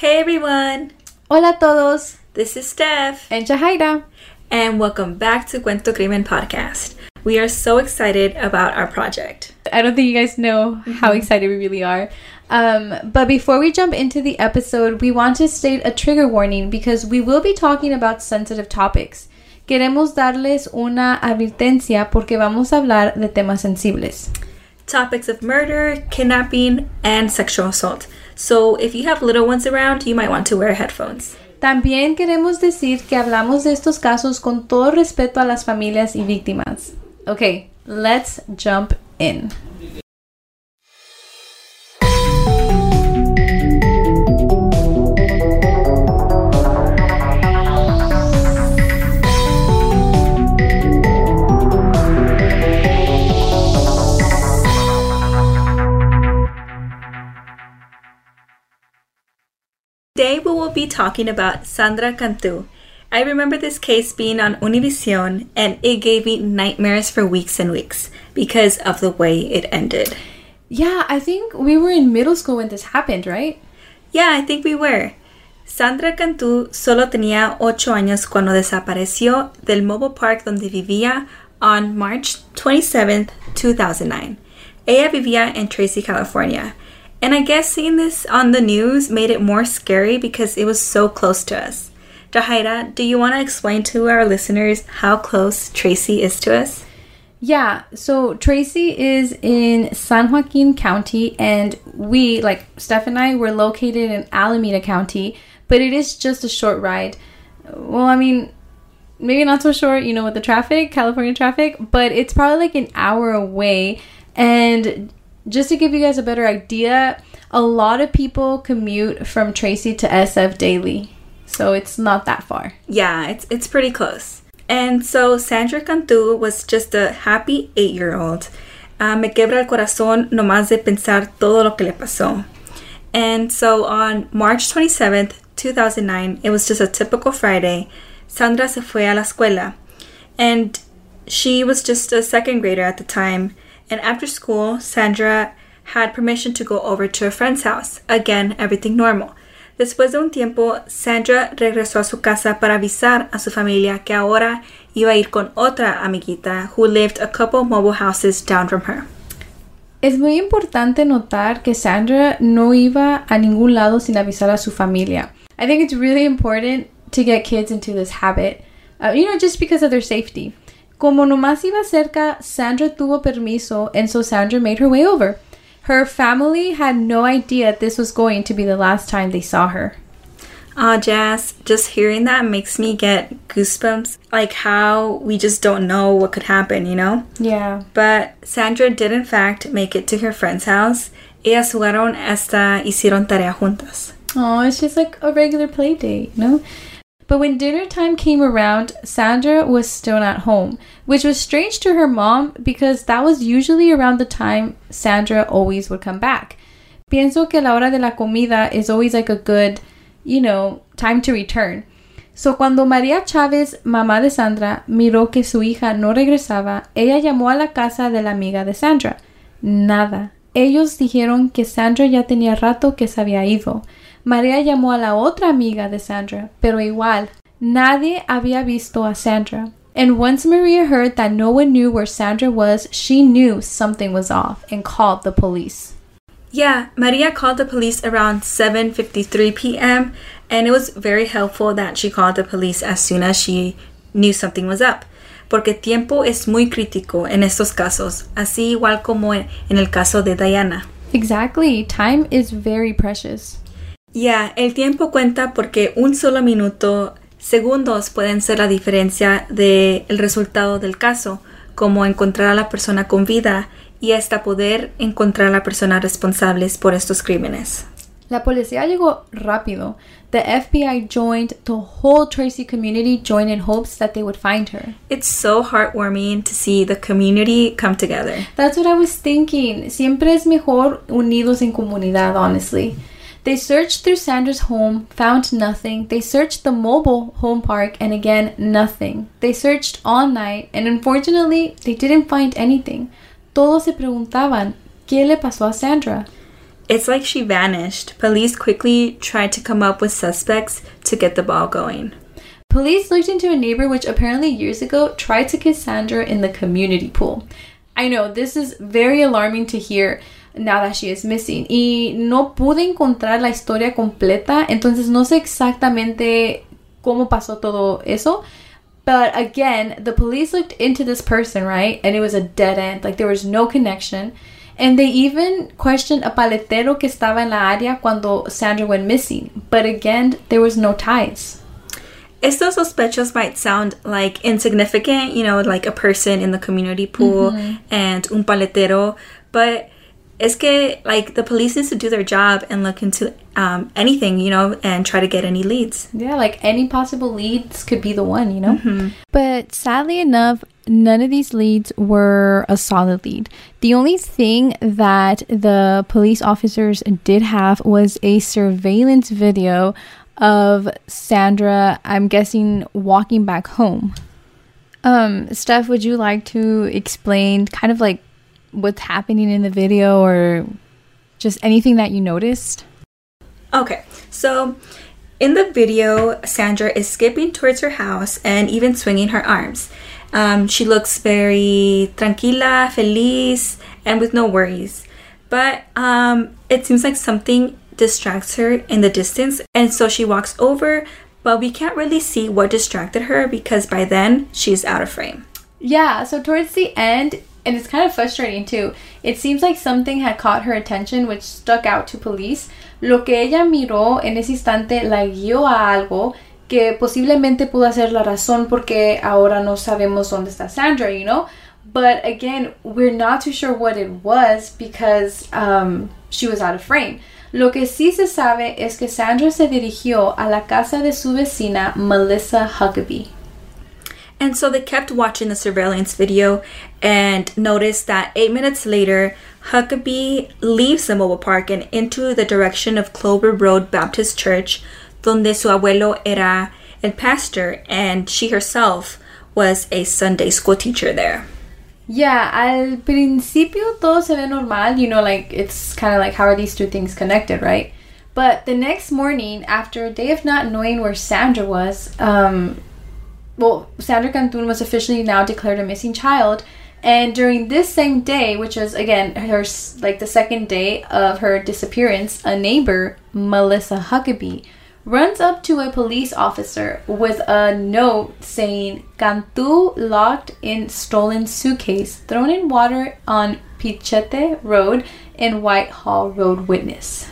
Hey everyone, Hola a todos, this is Steph, and Jahaira. and welcome back to Cuento Crimen Podcast. We are so excited about our project. I don't think you guys know how excited we really are. Um, but before we jump into the episode, we want to state a trigger warning because we will be talking about sensitive topics. Queremos darles una advertencia porque vamos a hablar de temas sensibles. Topics of murder, kidnapping, and sexual assault. So if you have little ones around, you might want to wear headphones. También queremos decir que hablamos de estos casos con todo respeto a las familias y víctimas. Okay, let's jump in. Talking about Sandra Cantu. I remember this case being on Univision and it gave me nightmares for weeks and weeks because of the way it ended. Yeah, I think we were in middle school when this happened, right? Yeah, I think we were. Sandra Cantu solo tenía ocho años cuando desapareció del mobile park donde vivía on March 27, 2009. Ella vivía en Tracy, California. And I guess seeing this on the news made it more scary because it was so close to us. Jahaira, do you want to explain to our listeners how close Tracy is to us? Yeah, so Tracy is in San Joaquin County, and we, like Steph and I, were located in Alameda County, but it is just a short ride. Well, I mean, maybe not so short, you know, with the traffic, California traffic, but it's probably like an hour away. And just to give you guys a better idea, a lot of people commute from Tracy to SF daily, so it's not that far. Yeah, it's it's pretty close. And so Sandra Cantu was just a happy eight-year-old. Uh, me quebra el corazón nomás de pensar todo lo que le pasó. And so on March 27th, 2009, it was just a typical Friday. Sandra se fue a la escuela. And she was just a second grader at the time. And after school, Sandra had permission to go over to a friend's house. Again, everything normal. Después de un tiempo, Sandra regresó a su casa para avisar a su familia que ahora iba a ir con otra amiguita who lived a couple mobile houses down from her. Es muy importante notar que Sandra no iba a ningún lado sin avisar a su familia. I think it's really important to get kids into this habit, uh, you know, just because of their safety. Como nomás iba cerca, Sandra tuvo permiso, and so Sandra made her way over. Her family had no idea this was going to be the last time they saw her. Ah, Jazz, just hearing that makes me get goosebumps. Like how we just don't know what could happen, you know? Yeah. But Sandra did, in fact, make it to her friend's house. Ellas jugaron hasta hicieron tarea juntas. Oh, it's just like a regular play date, you know? But when dinner time came around, Sandra was still not home, which was strange to her mom because that was usually around the time Sandra always would come back. Pienso que la hora de la comida is always like a good, you know, time to return. So cuando María Chávez, mamá de Sandra, miró que su hija no regresaba, ella llamó a la casa de la amiga de Sandra. Nada. Ellos dijeron que Sandra ya tenía rato que se había ido. María llamó a la otra amiga de Sandra, pero igual, nadie había visto a Sandra. And once Maria heard that no one knew where Sandra was, she knew something was off and called the police. Yeah, Maria called the police around 7:53 p.m. and it was very helpful that she called the police as soon as she knew something was up. Porque tiempo es muy crítico en estos casos, así igual como en el caso de Diana. Exactly. Time is very precious. Ya, el tiempo cuenta porque un solo minuto, segundos pueden ser la diferencia del resultado del caso, como encontrar a la persona con vida y hasta poder encontrar a la persona responsables por estos crímenes. La policía llegó rápido. The FBI joined, the whole Tracy community joined in hopes that they would find her. It's so heartwarming to see the community come together. That's what I was thinking. Siempre es mejor unidos en comunidad, honestly. They searched through Sandra's home, found nothing. They searched the mobile home park, and again, nothing. They searched all night, and unfortunately, they didn't find anything. Todos se preguntaban, ¿qué le pasó a Sandra? It's like she vanished. Police quickly tried to come up with suspects to get the ball going. Police looked into a neighbor which apparently years ago tried to kiss Sandra in the community pool. I know this is very alarming to hear now that she is missing. Y no pude encontrar la historia completa, entonces no sé exactamente cómo pasó todo eso. But again, the police looked into this person, right? And it was a dead end. Like there was no connection. And they even questioned a paletero que estaba en la área cuando Sandra went missing. But again, there was no ties. Estos sospechos might sound like insignificant, you know, like a person in the community pool mm-hmm. and un paletero, but es que like the police needs to do their job and look into um, anything, you know, and try to get any leads. Yeah, like any possible leads could be the one, you know? But sadly enough, none of these leads were a solid lead. The only thing that the police officers did have was a surveillance video of Sandra, I'm guessing, walking back home. Um, Steph, would you like to explain kind of like what's happening in the video or just anything that you noticed? Okay, so in the video, Sandra is skipping towards her house and even swinging her arms. Um, she looks very tranquila, feliz, and with no worries. But um, it seems like something distracts her in the distance, and so she walks over, but we can't really see what distracted her because by then she's out of frame. Yeah, so towards the end, and it's kind of frustrating too, it seems like something had caught her attention which stuck out to police. Lo que ella miró en ese instante la guió a algo que posiblemente pudo ser la razón porque ahora no sabemos dónde está Sandra, you know? But again, we're not too sure what it was because um, she was out of frame. Lo que sí se sabe es que Sandra se dirigió a la casa de su vecina Melissa Huckaby. And so they kept watching the surveillance video and noticed that eight minutes later, Huckaby leaves the mobile park and into the direction of Clover Road Baptist Church, donde su abuelo era el pastor and she herself was a Sunday school teacher there. Yeah, al principio todo se ve normal, you know, like it's kind of like how are these two things connected, right? But the next morning, after a day of not knowing where Sandra was, um, well, Sandra Cantu was officially now declared a missing child. And during this same day, which was again her like the second day of her disappearance, a neighbor, Melissa Huckaby, runs up to a police officer with a note saying Cantu locked in stolen suitcase thrown in water on Pichete Road and Whitehall Road witness.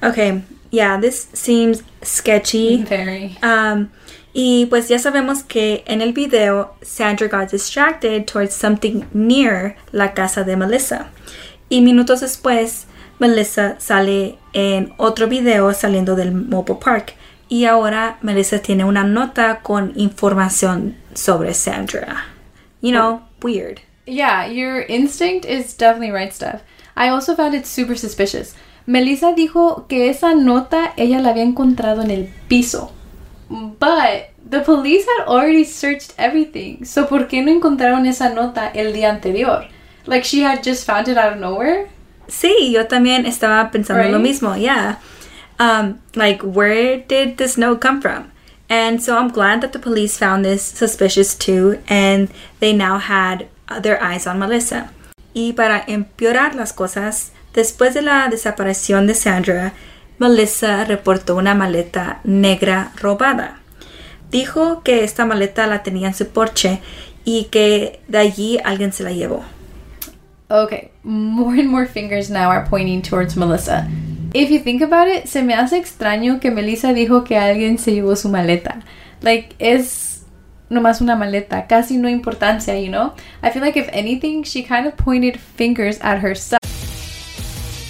Okay, yeah, this seems sketchy. Very. Um, y pues ya sabemos que en el video Sandra got distracted towards something near la casa de Melissa. Y minutos después, Melissa sale en otro video saliendo del mobile park. Y ahora Melissa tiene una nota con información sobre Sandra. You know, weird. Yeah, your instinct is definitely right, Steph. I also found it super suspicious. Melissa dijo que esa nota ella la había encontrado en el piso. But the police had already searched everything. So ¿por qué no encontraron esa nota el día anterior? Like she had just found it out of nowhere? Sí, yo también estaba pensando lo mismo. Yeah. Um, like, where did this note come from? And so I'm glad that the police found this suspicious too, and they now had uh, their eyes on Melissa. Y para empeorar las cosas, después de la desaparición de Sandra, Melissa reportó una maleta negra robada. Dijo que esta maleta la tenía en su porche y que de allí alguien se la llevó. Okay, more and more fingers now are pointing towards Melissa. If you think about it, se me hace extraño que Melissa dijo que alguien se llevó su maleta. Like, es nomás una maleta, casi no importancia, you know? I feel like if anything, she kind of pointed fingers at herself.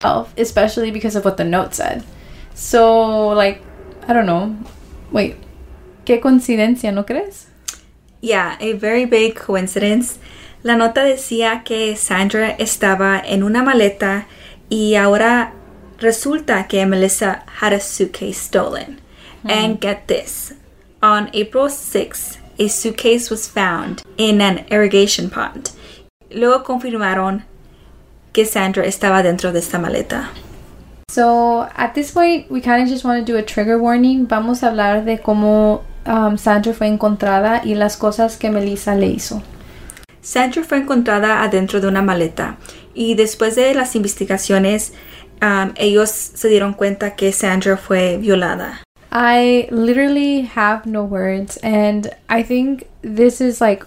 Especially because of what the note said. So, like, I don't know. Wait, qué coincidencia, ¿no crees? Yeah, a very big coincidence. La nota decía que Sandra estaba en una maleta y ahora resulta que Melissa had a suitcase stolen. And get this on April 6th, a suitcase was found in an irrigation pond. Luego confirmaron que Sandra estaba dentro de esta maleta. So at this point, we kind of just want to do a trigger warning. Vamos a hablar de cómo um, Sandra fue encontrada y las cosas que Melissa le hizo. Sandra fue encontrada adentro de una maleta y después de las investigaciones, um, ellos se dieron cuenta que Sandra fue violada. I literally have no words, and I think this is like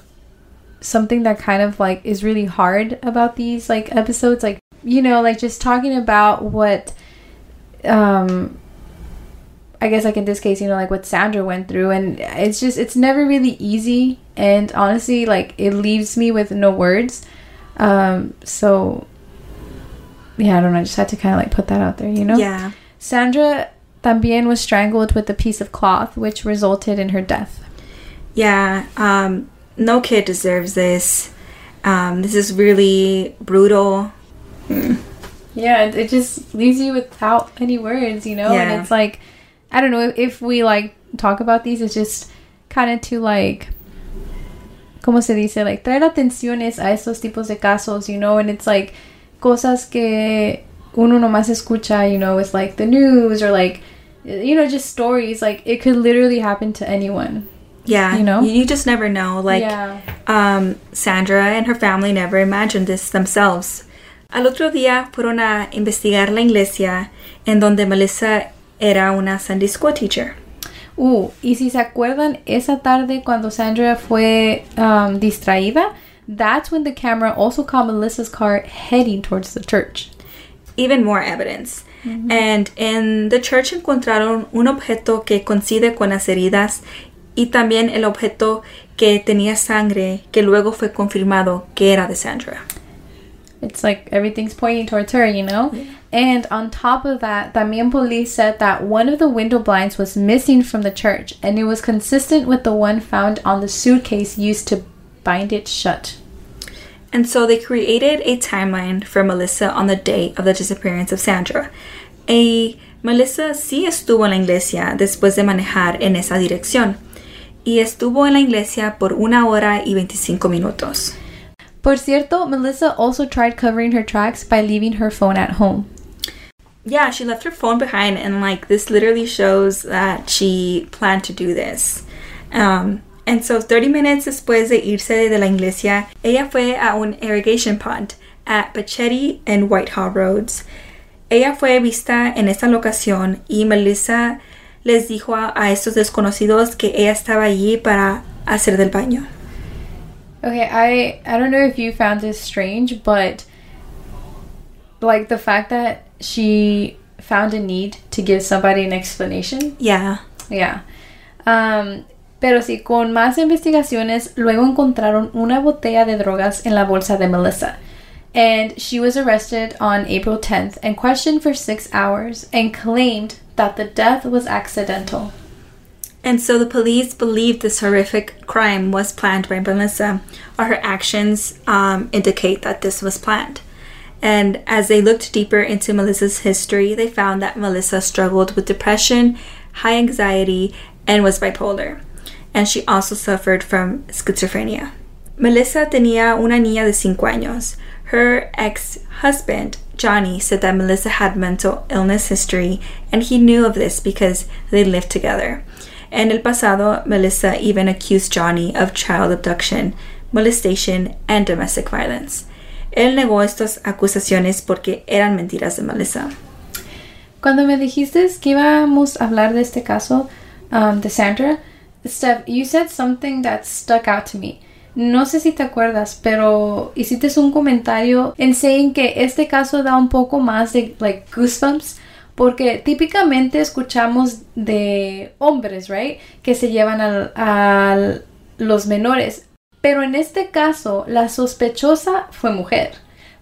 something that kind of like is really hard about these like episodes. Like, you know, like just talking about what um I guess like in this case, you know, like what Sandra went through and it's just it's never really easy and honestly like it leaves me with no words. Um so yeah, I don't know, I just had to kind of like put that out there, you know? Yeah. Sandra también was strangled with a piece of cloth which resulted in her death. Yeah, um, no kid deserves this. Um, this is really brutal. Yeah, it, it just leaves you without any words, you know? Yeah. And it's like, I don't know, if, if we like talk about these, it's just kind of to like, ¿cómo se dice? Like, traer atenciones a estos tipos de casos, you know? And it's like, cosas que uno nomás escucha, you know, with like the news or like, you know, just stories. Like, it could literally happen to anyone. Yeah, You know? you just never know. Like, yeah. um, Sandra and her family never imagined this themselves. Al otro día fueron a investigar la iglesia en donde Melissa era una Sunday school teacher. Uh, y si se acuerdan, esa tarde cuando Sandra fue um, distraída, that's when the camera also caught Melissa's car heading towards the church. Even more evidence. And in the church encontraron un objeto que coincide con las heridas y también el objeto que tenía sangre que luego fue confirmado que era de Sandra. It's like everything's pointing towards her, you know? And on top of that, también police said that one of the window blinds was missing from the church and it was consistent with the one found on the suitcase used to bind it shut. And so they created a timeline for Melissa on the day of the disappearance of Sandra. Y Melissa sí estuvo en la iglesia después de manejar en esa dirección. Y estuvo en la iglesia por una hora y 25 minutos. Por cierto, Melissa also tried covering her tracks by leaving her phone at home. Yeah, she left her phone behind, and like this literally shows that she planned to do this. Um, and so 30 minutes después de irse de la iglesia, ella fue a un irrigation pond at Pachetti and Whitehall Roads. Ella fue vista en esta locación y Melissa les dijo a, a estos desconocidos que ella estaba allí para hacer del baño. Okay, I I don't know if you found this strange, but like the fact that she found a need to give somebody an explanation. Yeah. Yeah. Um, pero sí, con más investigaciones, luego encontraron una botella de drogas en la bolsa de Melissa. And she was arrested on April 10th and questioned for six hours and claimed that the death was accidental. And so the police believe this horrific crime was planned by Melissa, or her actions um, indicate that this was planned. And as they looked deeper into Melissa's history, they found that Melissa struggled with depression, high anxiety, and was bipolar. And she also suffered from schizophrenia. Melissa tenía una niña de cinco años. Her ex husband, Johnny, said that Melissa had mental illness history, and he knew of this because they lived together. En el pasado, Melissa even accused Johnny of child abduction, molestation, and domestic violence. Él negó estas acusaciones porque eran mentiras de Melissa. Cuando me dijiste que íbamos a hablar de este caso um, de Sandra, Steph, you said something that stuck out to me. No sé si te acuerdas, pero hiciste un comentario en saying que este caso da un poco más de like goosebumps porque típicamente escuchamos de hombres, right, que se llevan a los menores, pero en este caso la sospechosa fue mujer.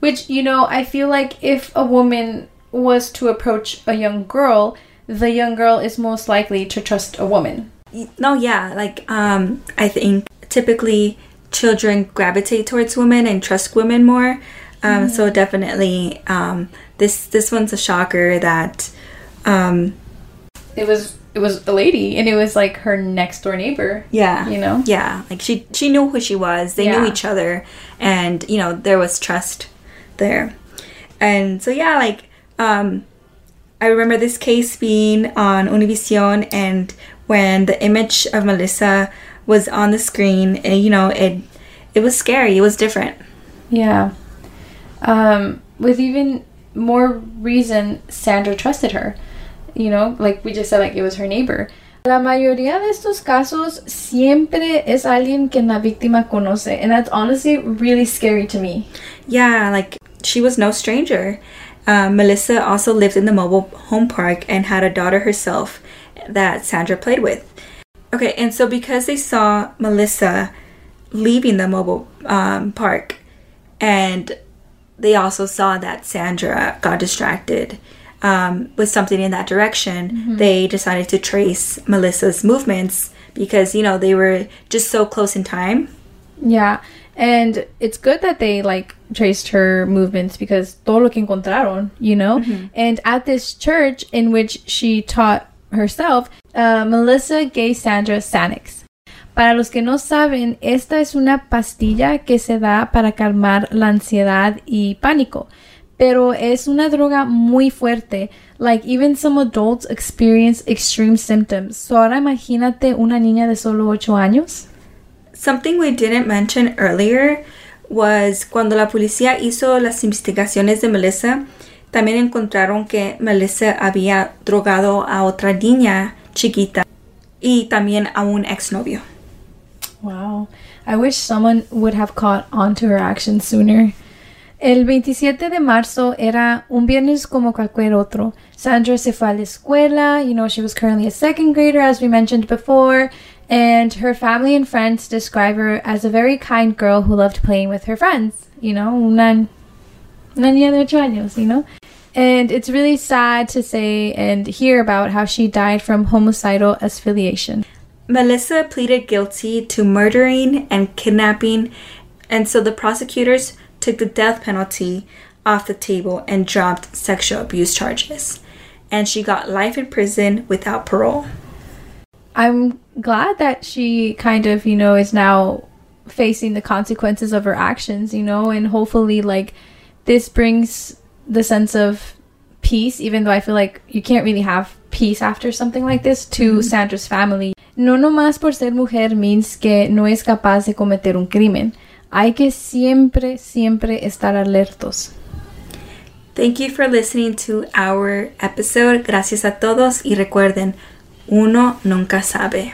Which, you know, I feel like if a woman was to approach a young girl, the young girl is most likely to trust a woman. No, yeah, like um I think typically children gravitate towards women and trust women more. Um, mm. So definitely, um, this this one's a shocker that um, it was it was a lady and it was like her next door neighbor. Yeah, you know. Yeah, like she she knew who she was. They yeah. knew each other, and you know there was trust there, and so yeah, like um, I remember this case being on Univision, and when the image of Melissa was on the screen, and you know it it was scary. It was different. Yeah. Um, with even more reason, Sandra trusted her. You know, like we just said, like it was her neighbor. La mayoría de estos casos siempre es alguien que la víctima conoce, and that's honestly really scary to me. Yeah, like she was no stranger. Uh, Melissa also lived in the mobile home park and had a daughter herself that Sandra played with. Okay, and so because they saw Melissa leaving the mobile um, park and they also saw that Sandra got distracted um, with something in that direction, mm-hmm. they decided to trace Melissa's movements because, you know, they were just so close in time. Yeah. And it's good that they like traced her movements because todo lo que encontraron, you know? Mm-hmm. And at this church in which she taught herself, uh, Melissa gave Sandra Xanax. Para los que no saben, esta es una pastilla que se da para calmar la ansiedad y pánico, pero es una droga muy fuerte. Like even some adults experience extreme symptoms. So ahora imagínate una niña de solo 8 años. Something we didn't mention earlier was cuando la policía hizo las investigaciones de Melissa, también encontraron que Melissa había drogado a otra niña chiquita y también a un exnovio. Wow. I wish someone would have caught on to her actions sooner. El 27 de marzo era un viernes como cualquier otro. Sandra se fue a la escuela. You know, she was currently a second grader, as we mentioned before. And her family and friends describe her as a very kind girl who loved playing with her friends. You know, una, una niña de ocho años, you know? And it's really sad to say and hear about how she died from homicidal asphyxiation. Melissa pleaded guilty to murdering and kidnapping, and so the prosecutors took the death penalty off the table and dropped sexual abuse charges. And she got life in prison without parole. I'm glad that she kind of, you know, is now facing the consequences of her actions, you know, and hopefully, like, this brings the sense of peace, even though I feel like you can't really have peace after something like this, to mm-hmm. Sandra's family. No nomás por ser mujer means que no es capaz de cometer un crimen. Hay que siempre, siempre estar alertos. Thank you for listening to our episode. Gracias a todos y recuerden, uno nunca sabe.